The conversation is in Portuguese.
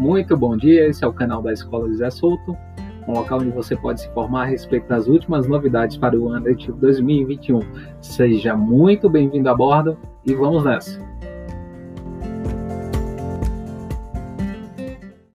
Muito bom dia, esse é o canal da Escola José Souto, um local onde você pode se informar a respeito das últimas novidades para o ano letivo 2021. Seja muito bem-vindo a bordo e vamos nessa!